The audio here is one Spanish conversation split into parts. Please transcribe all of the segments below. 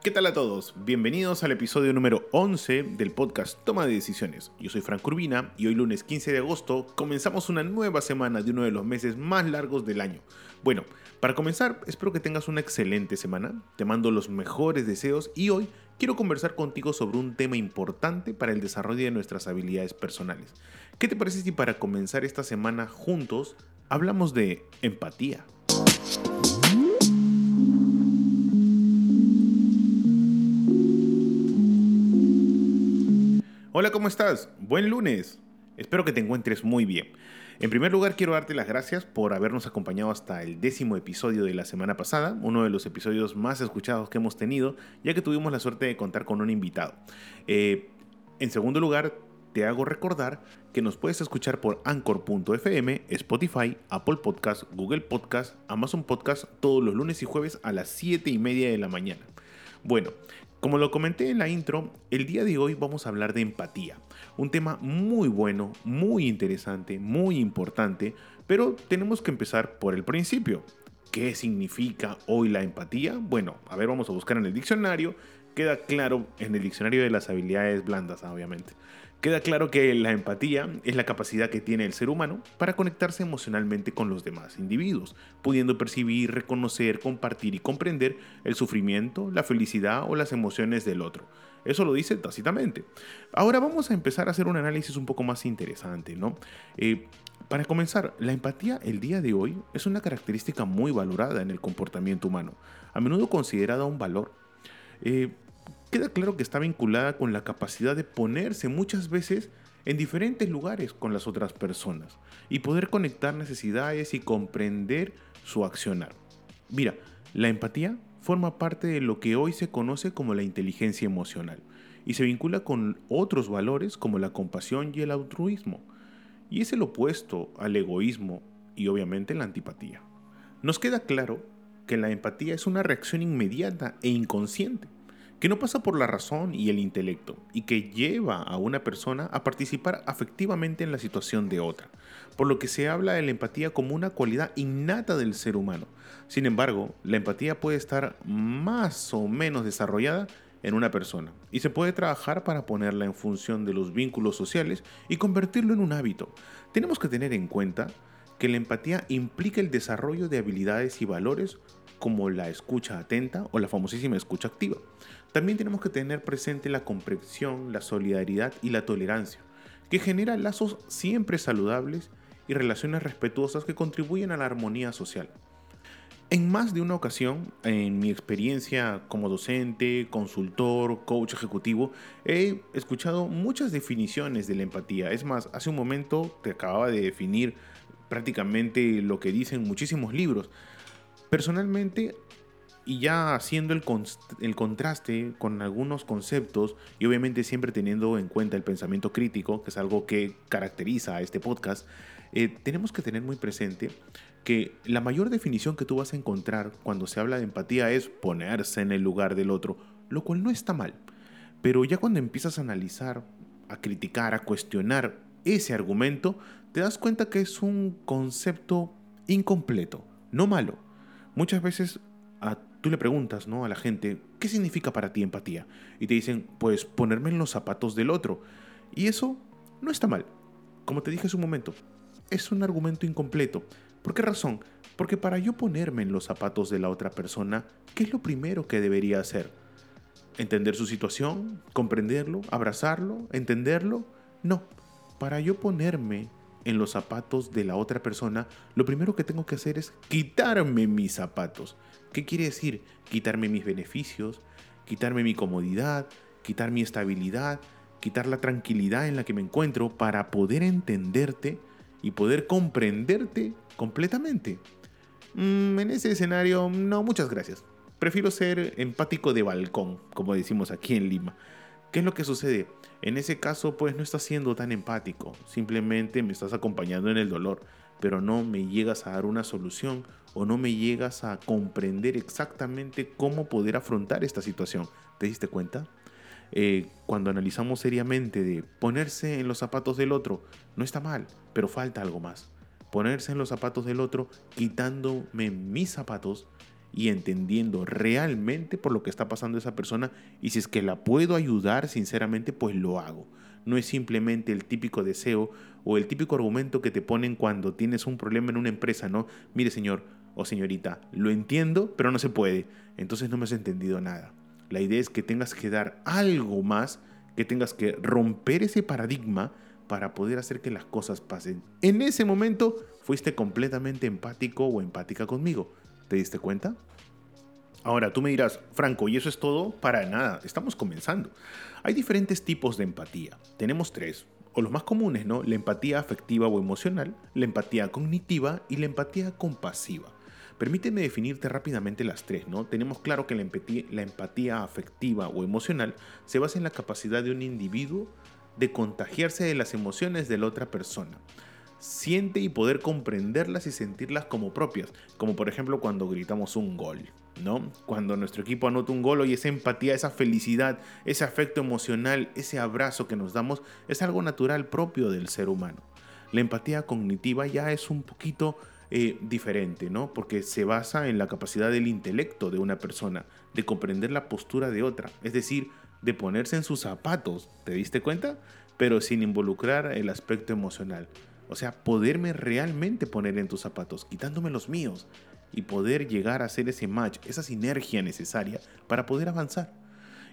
¿Qué tal a todos? Bienvenidos al episodio número 11 del podcast Toma de Decisiones. Yo soy Frank Urbina y hoy lunes 15 de agosto comenzamos una nueva semana de uno de los meses más largos del año. Bueno, para comenzar, espero que tengas una excelente semana, te mando los mejores deseos y hoy quiero conversar contigo sobre un tema importante para el desarrollo de nuestras habilidades personales. ¿Qué te parece si para comenzar esta semana juntos hablamos de empatía? Hola, ¿cómo estás? Buen lunes. Espero que te encuentres muy bien. En primer lugar, quiero darte las gracias por habernos acompañado hasta el décimo episodio de la semana pasada, uno de los episodios más escuchados que hemos tenido, ya que tuvimos la suerte de contar con un invitado. Eh, en segundo lugar, te hago recordar que nos puedes escuchar por anchor.fm, Spotify, Apple Podcast, Google Podcast, Amazon Podcast todos los lunes y jueves a las 7 y media de la mañana. Bueno, como lo comenté en la intro, el día de hoy vamos a hablar de empatía. Un tema muy bueno, muy interesante, muy importante, pero tenemos que empezar por el principio. ¿Qué significa hoy la empatía? Bueno, a ver, vamos a buscar en el diccionario. Queda claro en el diccionario de las habilidades blandas, obviamente. Queda claro que la empatía es la capacidad que tiene el ser humano para conectarse emocionalmente con los demás individuos, pudiendo percibir, reconocer, compartir y comprender el sufrimiento, la felicidad o las emociones del otro. Eso lo dice tácitamente. Ahora vamos a empezar a hacer un análisis un poco más interesante, ¿no? Eh, para comenzar, la empatía el día de hoy es una característica muy valorada en el comportamiento humano, a menudo considerada un valor. Eh, queda claro que está vinculada con la capacidad de ponerse muchas veces en diferentes lugares con las otras personas y poder conectar necesidades y comprender su accionar. Mira, la empatía forma parte de lo que hoy se conoce como la inteligencia emocional y se vincula con otros valores como la compasión y el altruismo, y es el opuesto al egoísmo y obviamente la antipatía. Nos queda claro que la empatía es una reacción inmediata e inconsciente que no pasa por la razón y el intelecto, y que lleva a una persona a participar afectivamente en la situación de otra, por lo que se habla de la empatía como una cualidad innata del ser humano. Sin embargo, la empatía puede estar más o menos desarrollada en una persona, y se puede trabajar para ponerla en función de los vínculos sociales y convertirlo en un hábito. Tenemos que tener en cuenta que la empatía implica el desarrollo de habilidades y valores como la escucha atenta o la famosísima escucha activa. También tenemos que tener presente la comprensión, la solidaridad y la tolerancia, que genera lazos siempre saludables y relaciones respetuosas que contribuyen a la armonía social. En más de una ocasión, en mi experiencia como docente, consultor, coach ejecutivo, he escuchado muchas definiciones de la empatía. Es más, hace un momento te acababa de definir prácticamente lo que dicen muchísimos libros. Personalmente, y ya haciendo el, contraste con algunos conceptos y obviamente siempre teniendo en cuenta el pensamiento crítico, que es algo que caracteriza a este podcast, eh, tenemos que tener muy presente que la mayor definición que tú vas a encontrar cuando se habla de empatía es ponerse en el lugar del otro, lo cual no está mal. Pero ya cuando empiezas a analizar, a criticar, a cuestionar ese argumento, te das cuenta que es un concepto incompleto, no malo. Muchas veces a tú le preguntas ¿no? a la gente, ¿qué significa para ti empatía? Y te dicen, pues ponerme en los zapatos del otro. Y eso no está mal. Como te dije hace un momento, es un argumento incompleto. ¿Por qué razón? Porque para yo ponerme en los zapatos de la otra persona, ¿qué es lo primero que debería hacer? ¿Entender su situación? ¿Comprenderlo? ¿Abrazarlo? ¿Entenderlo? No. Para yo ponerme en los zapatos de la otra persona, lo primero que tengo que hacer es quitarme mis zapatos. ¿Qué quiere decir? Quitarme mis beneficios, quitarme mi comodidad, quitar mi estabilidad, quitar la tranquilidad en la que me encuentro para poder entenderte y poder comprenderte completamente. Mm, en ese escenario, no, muchas gracias. prefiero ser empático de balcón, como decimos aquí en Lima. ¿Qué es lo que sucede? En ese caso, pues no estás siendo tan empático, simplemente me estás acompañando en el dolor, pero no me llegas a dar una solución o no me llegas a comprender exactamente cómo poder afrontar esta situación. ¿Te diste cuenta? Eh, cuando analizamos seriamente de ponerse en los zapatos del otro, no está mal, pero falta algo más. Ponerse en los zapatos del otro, quitándome mis zapatos y entendiendo realmente por lo que está pasando esa persona y si es que la puedo ayudar sinceramente, pues lo hago. No es simplemente el típico deseo o el típico argumento que te ponen cuando tienes un problema en una empresa, ¿no? Mire señor o señorita, lo entiendo, pero no se puede. Entonces no me has entendido nada. La idea es que tengas que dar algo más, que tengas que romper ese paradigma para poder hacer que las cosas pasen. En ese momento fuiste completamente empático o empática conmigo. ¿Te diste cuenta? Ahora, tú me dirás, Franco, ¿y eso es todo? Para nada, estamos comenzando. Hay diferentes tipos de empatía. Tenemos tres, o los más comunes, ¿no? La empatía afectiva o emocional, la empatía cognitiva y la empatía compasiva. Permíteme definirte rápidamente las tres, ¿no? Tenemos claro que la empatía, la empatía afectiva o emocional se basa en la capacidad de un individuo de contagiarse de las emociones de la otra persona siente y poder comprenderlas y sentirlas como propias, como por ejemplo cuando gritamos un gol, ¿no? Cuando nuestro equipo anota un gol y esa empatía, esa felicidad, ese afecto emocional, ese abrazo que nos damos es algo natural propio del ser humano. La empatía cognitiva ya es un poquito eh, diferente, ¿no? Porque se basa en la capacidad del intelecto de una persona, de comprender la postura de otra, es decir, de ponerse en sus zapatos, ¿te diste cuenta? Pero sin involucrar el aspecto emocional. O sea, poderme realmente poner en tus zapatos, quitándome los míos y poder llegar a hacer ese match, esa sinergia necesaria para poder avanzar.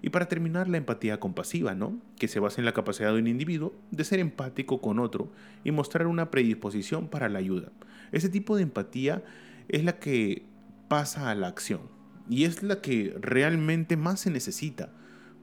Y para terminar, la empatía compasiva, ¿no? Que se basa en la capacidad de un individuo de ser empático con otro y mostrar una predisposición para la ayuda. Ese tipo de empatía es la que pasa a la acción y es la que realmente más se necesita.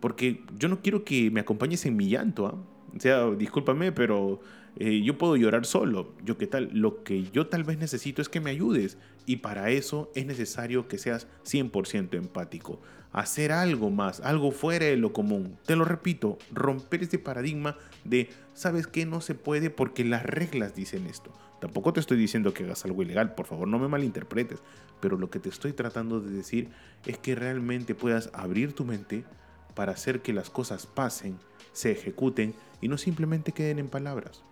Porque yo no quiero que me acompañes en mi llanto, ¿ah? O sea, discúlpame, pero eh, yo puedo llorar solo. Yo qué tal, lo que yo tal vez necesito es que me ayudes y para eso es necesario que seas 100% empático. Hacer algo más, algo fuera de lo común. Te lo repito, romper este paradigma de, ¿sabes qué? No se puede porque las reglas dicen esto. Tampoco te estoy diciendo que hagas algo ilegal, por favor no me malinterpretes, pero lo que te estoy tratando de decir es que realmente puedas abrir tu mente para hacer que las cosas pasen, se ejecuten y no simplemente queden en palabras.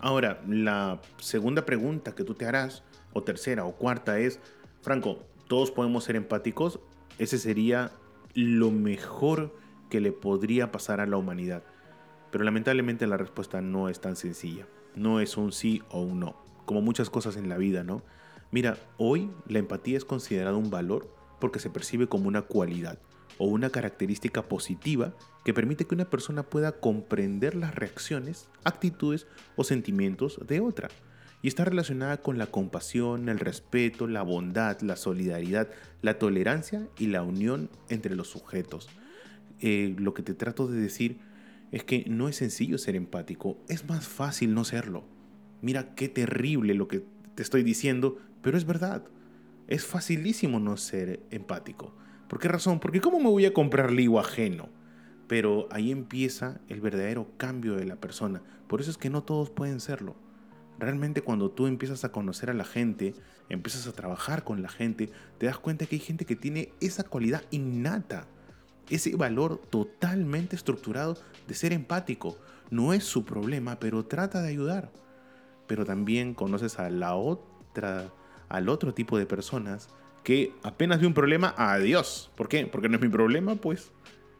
Ahora, la segunda pregunta que tú te harás, o tercera o cuarta, es, Franco, ¿todos podemos ser empáticos? Ese sería lo mejor que le podría pasar a la humanidad. Pero lamentablemente la respuesta no es tan sencilla. No es un sí o un no, como muchas cosas en la vida, ¿no? Mira, hoy la empatía es considerada un valor porque se percibe como una cualidad o una característica positiva que permite que una persona pueda comprender las reacciones, actitudes o sentimientos de otra. Y está relacionada con la compasión, el respeto, la bondad, la solidaridad, la tolerancia y la unión entre los sujetos. Eh, lo que te trato de decir es que no es sencillo ser empático, es más fácil no serlo. Mira qué terrible lo que te estoy diciendo, pero es verdad. Es facilísimo no ser empático. ¿Por qué razón? Porque ¿cómo me voy a comprar lío ajeno? Pero ahí empieza el verdadero cambio de la persona. Por eso es que no todos pueden serlo. Realmente cuando tú empiezas a conocer a la gente, empiezas a trabajar con la gente, te das cuenta que hay gente que tiene esa cualidad innata, ese valor totalmente estructurado de ser empático. No es su problema, pero trata de ayudar. Pero también conoces a la otra, al otro tipo de personas que apenas vi un problema, adiós. ¿Por qué? Porque no es mi problema, pues.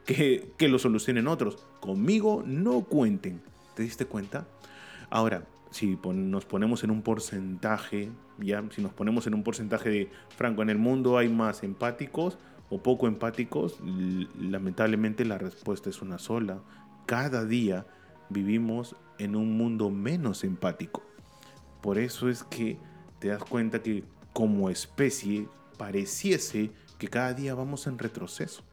Que, que lo solucionen otros. Conmigo no cuenten. ¿Te diste cuenta? Ahora, si nos ponemos en un porcentaje, ya, si nos ponemos en un porcentaje de, Franco, en el mundo hay más empáticos o poco empáticos, lamentablemente la respuesta es una sola. Cada día vivimos en un mundo menos empático. Por eso es que te das cuenta que como especie pareciese que cada día vamos en retroceso.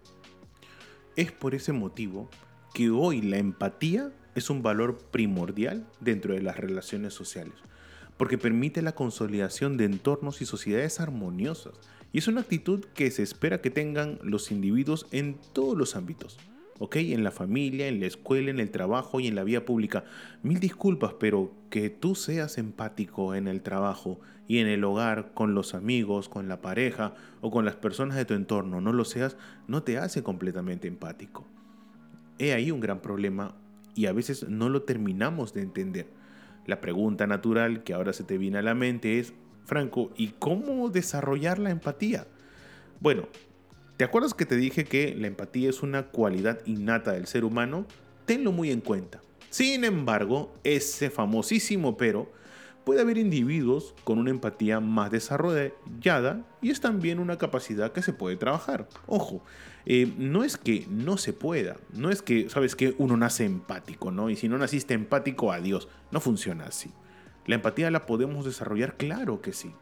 Es por ese motivo que hoy la empatía es un valor primordial dentro de las relaciones sociales, porque permite la consolidación de entornos y sociedades armoniosas, y es una actitud que se espera que tengan los individuos en todos los ámbitos. ¿Ok? En la familia, en la escuela, en el trabajo y en la vía pública. Mil disculpas, pero que tú seas empático en el trabajo y en el hogar, con los amigos, con la pareja o con las personas de tu entorno, no lo seas, no te hace completamente empático. He ahí un gran problema y a veces no lo terminamos de entender. La pregunta natural que ahora se te viene a la mente es, Franco, ¿y cómo desarrollar la empatía? Bueno, ¿te acuerdas que te dije que la empatía es una cualidad innata del ser humano? Tenlo muy en cuenta. Sin embargo, ese famosísimo pero puede haber individuos con una empatía más desarrollada y es también una capacidad que se puede trabajar. Ojo, eh, no es que no se pueda, no es que, sabes que uno nace empático, ¿no? Y si no naciste empático, adiós. No funciona así. La empatía la podemos desarrollar, claro que sí.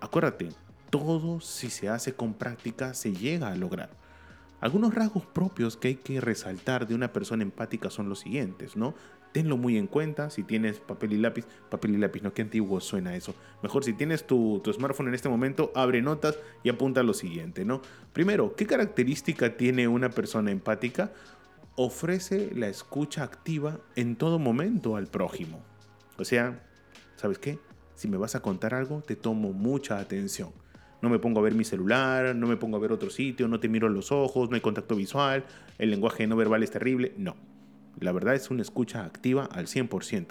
Acuérdate, todo si se hace con práctica se llega a lograr. Algunos rasgos propios que hay que resaltar de una persona empática son los siguientes, ¿no? Tenlo muy en cuenta. Si tienes papel y lápiz, papel y lápiz, no, qué antiguo suena eso. Mejor si tienes tu, tu, smartphone en este momento, abre notas y apunta lo siguiente, ¿no? Primero, ¿qué característica tiene una persona empática? Ofrece la escucha activa en todo momento al prójimo. O sea, ¿sabes qué? Si me vas a contar algo, te tomo mucha atención. No me pongo a ver mi celular, no me pongo a ver otro sitio, no te miro los ojos, no hay contacto visual, el lenguaje no verbal es terrible. No la verdad es una escucha activa al 100%.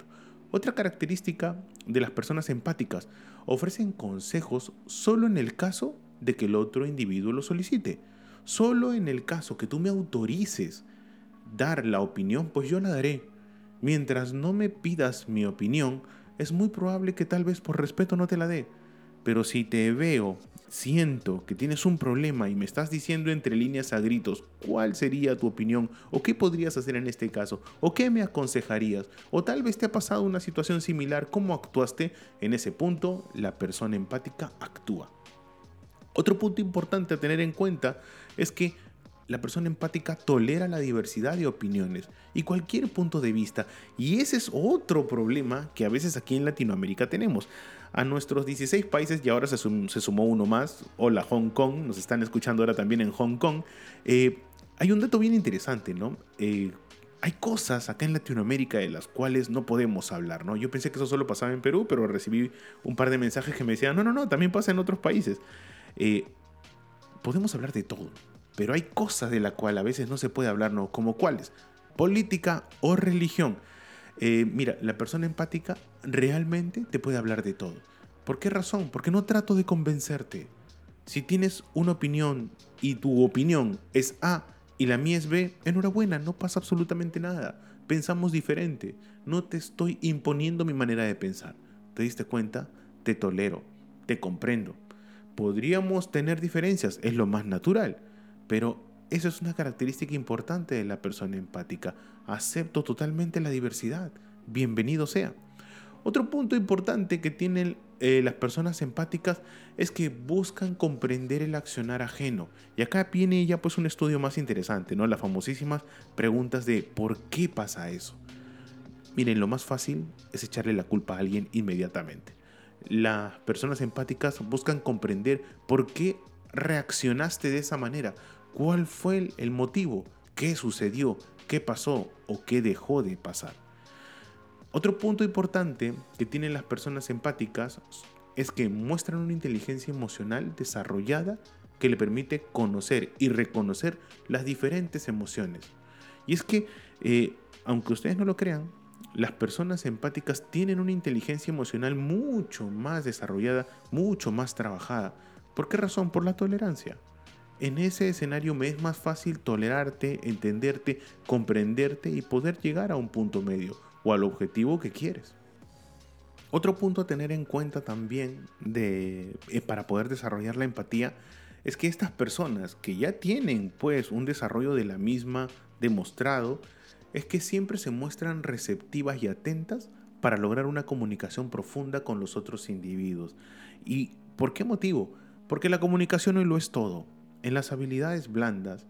Otra característica de las personas empáticas, ofrecen consejos solo en el caso de que el otro individuo lo solicite. Solo en el caso que tú me autorices dar la opinión, pues yo la daré. Mientras no me pidas mi opinión, es muy probable que tal vez por respeto no te la dé. Pero si te veo siento que tienes un problema y me estás diciendo entre líneas a gritos cuál sería tu opinión o qué podrías hacer en este caso o qué me aconsejarías o tal vez te ha pasado una situación similar, cómo actuaste, en ese punto la persona empática actúa. Otro punto importante a tener en cuenta es que la persona empática tolera la diversidad de opiniones y cualquier punto de vista. Y ese es otro problema que a veces aquí en Latinoamérica tenemos a nuestros 16 países y ahora se, sumó uno más. Hola Hong Kong, nos están escuchando ahora también en Hong Kong. Eh, hay un dato bien interesante, ¿no? Eh, hay cosas acá en Latinoamérica de las cuales no podemos hablar, ¿no? Yo pensé que eso solo pasaba en Perú, pero recibí un par de mensajes que me decían, no, no, no, también pasa en otros países. Eh, podemos hablar de todo, pero hay cosas de las cuales a veces no se puede hablar, ¿no? Como cuáles, política o religión. Eh, mira, la persona empática realmente te puede hablar de todo. ¿Por qué razón? Porque no trato de convencerte. Si tienes una opinión y tu opinión es A y la mía es B, enhorabuena, no pasa absolutamente nada. Pensamos diferente. No te estoy imponiendo mi manera de pensar. ¿Te diste cuenta? Te tolero, te comprendo. Podríamos tener diferencias, es lo más natural, pero eso es una característica importante de la persona empática. Acepto totalmente la diversidad. Bienvenido sea. Otro punto importante que tienen eh, las personas empáticas es que buscan comprender el accionar ajeno. Y acá viene ya pues un estudio más interesante, ¿no? Las famosísimas preguntas de ¿por qué pasa eso? Miren, lo más fácil es echarle la culpa a alguien inmediatamente. Las personas empáticas buscan comprender por qué reaccionaste de esa manera, ¿Cuál fue el motivo? ¿Qué sucedió? ¿Qué pasó? ¿O qué dejó de pasar? Otro punto importante que tienen las personas empáticas es que muestran una inteligencia emocional desarrollada que le permite conocer y reconocer las diferentes emociones. Y es que, eh, aunque ustedes no lo crean, las personas empáticas tienen una inteligencia emocional mucho más desarrollada, mucho más trabajada. ¿Por qué razón? Por la tolerancia. En ese escenario me es más fácil tolerarte, entenderte, comprenderte y poder llegar a un punto medio o al objetivo que quieres. Otro punto a tener en cuenta también de, eh, para poder desarrollar la empatía es que estas personas que ya tienen pues un desarrollo de la misma demostrado es que siempre se muestran receptivas y atentas para lograr una comunicación profunda con los otros individuos. ¿Y por qué motivo? Porque la comunicación hoy lo es todo. En las habilidades blandas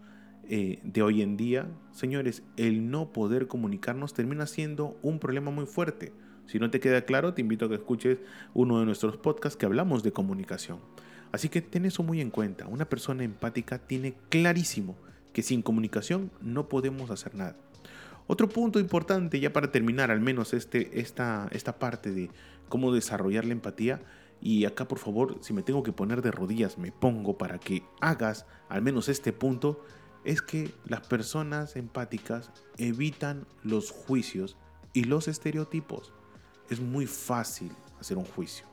eh, de hoy en día, señores, el no poder comunicarnos termina siendo un problema muy fuerte. Si no te queda claro, te invito a que escuches uno de nuestros podcasts que hablamos de comunicación. Así que ten eso muy en cuenta. Una persona empática tiene clarísimo que sin comunicación no podemos hacer nada. Otro punto importante, ya para terminar al menos este, esta, esta parte de cómo desarrollar la empatía, y acá por favor, si me tengo que poner de rodillas, me pongo para que hagas al menos este punto, es que las personas empáticas evitan los juicios y los estereotipos. Es muy fácil hacer un juicio.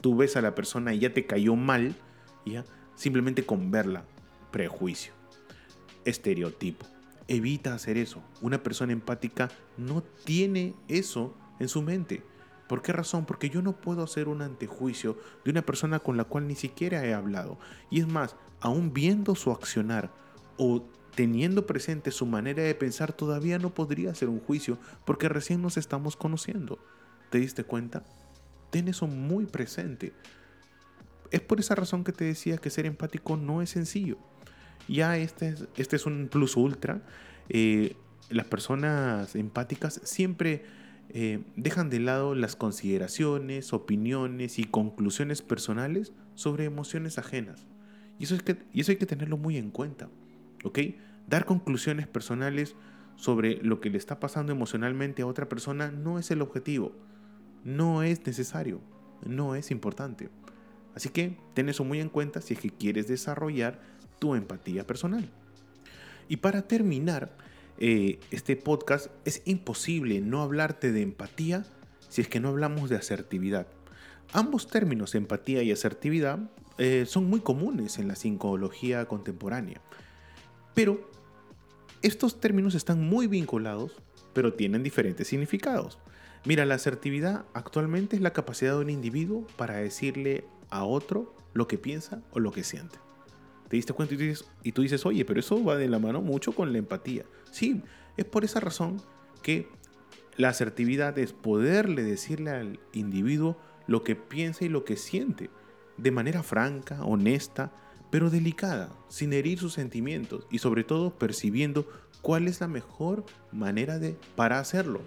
Tú ves a la persona y ya te cayó mal, ya simplemente con verla, prejuicio, estereotipo. Evita hacer eso. Una persona empática no tiene eso en su mente. ¿Por qué razón? Porque yo no puedo hacer un antejuicio de una persona con la cual ni siquiera he hablado. Y es más, aún viendo su accionar o teniendo presente su manera de pensar, todavía no podría hacer un juicio porque recién nos estamos conociendo. ¿Te diste cuenta? Ten eso muy presente. Es por esa razón que te decía que ser empático no es sencillo. Ya este es, este es un plus ultra. Eh, las personas empáticas siempre eh, dejan de lado las consideraciones, opiniones y conclusiones personales sobre emociones ajenas. Y eso, es que, y eso hay que tenerlo muy en cuenta. ¿Ok? Dar conclusiones personales sobre lo que le está pasando emocionalmente a otra persona no es el objetivo. No es necesario. No es importante. Así que ten eso muy en cuenta si es que quieres desarrollar tu empatía personal. Y para terminar, eh, este podcast, es imposible no hablarte de empatía si es que no hablamos de asertividad. Ambos términos, empatía y asertividad, eh, son muy comunes en la psicología contemporánea. Pero estos términos están muy vinculados, pero tienen diferentes significados. Mira, la asertividad actualmente es la capacidad de un individuo para decirle a otro lo que piensa o lo que siente. ¿Te diste cuenta? Y tú, dices, y tú dices, oye, pero eso va de la mano mucho con la empatía. Sí, es por esa razón que la asertividad es poderle decirle al individuo lo que piensa y lo que siente, de manera franca, honesta, pero delicada, sin herir sus sentimientos y sobre todo percibiendo cuál es la mejor manera de para hacerlo.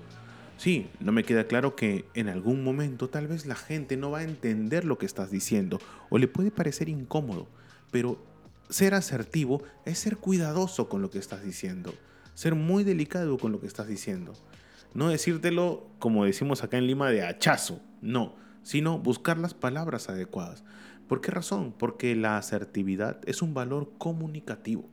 Sí, no me queda claro que en algún momento tal vez la gente no va a entender lo que estás diciendo o le puede parecer incómodo, pero ser asertivo es ser cuidadoso con lo que estás diciendo, ser muy delicado con lo que estás diciendo. No decírtelo como decimos acá en Lima de hachazo, no, sino buscar las palabras adecuadas. ¿Por qué razón? Porque la asertividad es un valor comunicativo,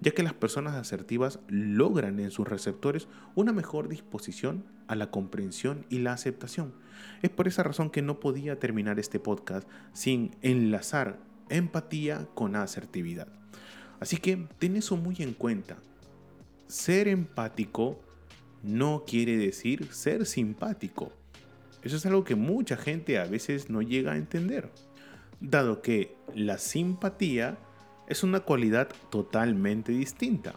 ya que las personas asertivas logran en sus receptores una mejor disposición a la comprensión y la aceptación. Es por esa razón que no podía terminar este podcast sin enlazar empatía con asertividad. Así que ten eso muy en cuenta. Ser empático no quiere decir ser simpático. Eso es algo que mucha gente a veces no llega a entender, dado que la simpatía es una cualidad totalmente distinta,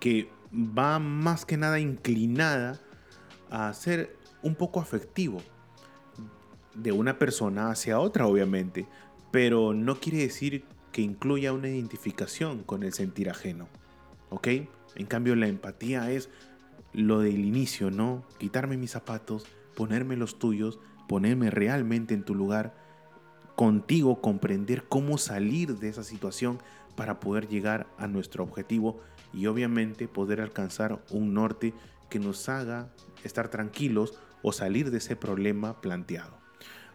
que va más que nada inclinada a ser un poco afectivo de una persona hacia otra, obviamente, pero no quiere decir que incluya una identificación con el sentir ajeno. ¿Ok? En cambio, la empatía es lo del inicio, ¿no? Quitarme mis zapatos, ponerme los tuyos, ponerme realmente en tu lugar, contigo comprender cómo salir de esa situación para poder llegar a nuestro objetivo y obviamente poder alcanzar un norte que nos haga estar tranquilos o salir de ese problema planteado.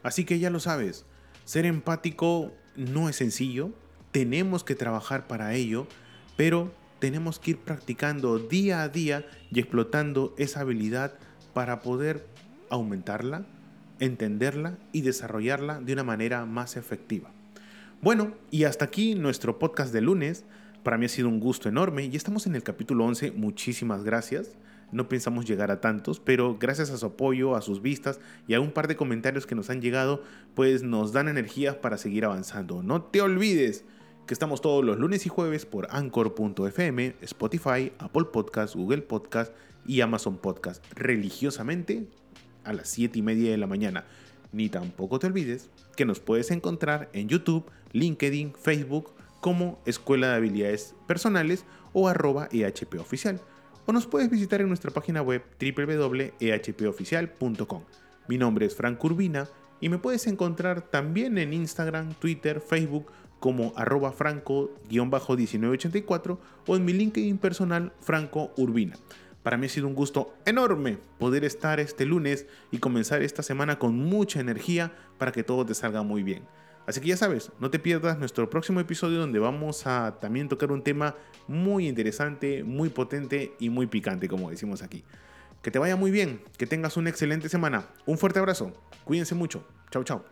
Así que ya lo sabes, ser empático no es sencillo, tenemos que trabajar para ello, pero tenemos que ir practicando día a día y explotando esa habilidad para poder aumentarla, entenderla y desarrollarla de una manera más efectiva. Bueno, y hasta aquí nuestro podcast de lunes. Para mí ha sido un gusto enorme y estamos en el capítulo 11. Muchísimas gracias. No pensamos llegar a tantos, pero gracias a su apoyo, a sus vistas y a un par de comentarios que nos han llegado, pues nos dan energía para seguir avanzando. No te olvides que estamos todos los lunes y jueves por anchor.fm, Spotify, Apple Podcast, Google Podcast y Amazon Podcast, religiosamente a las 7 y media de la mañana. Ni tampoco te olvides que nos puedes encontrar en YouTube, LinkedIn, Facebook como Escuela de Habilidades Personales o arroba EHP Oficial o nos puedes visitar en nuestra página web www.ehpoficial.com. Mi nombre es Frank Urbina y me puedes encontrar también en Instagram, Twitter, Facebook como arroba franco-1984 o en mi LinkedIn personal Franco Urbina. Para mí ha sido un gusto enorme poder estar este lunes y comenzar esta semana con mucha energía para que todo te salga muy bien. Así que ya sabes, no te pierdas nuestro próximo episodio donde vamos a también tocar un tema muy interesante, muy potente y muy picante, como decimos aquí. Que te vaya muy bien, que tengas una excelente semana. Un fuerte abrazo, cuídense mucho. Chao, chao.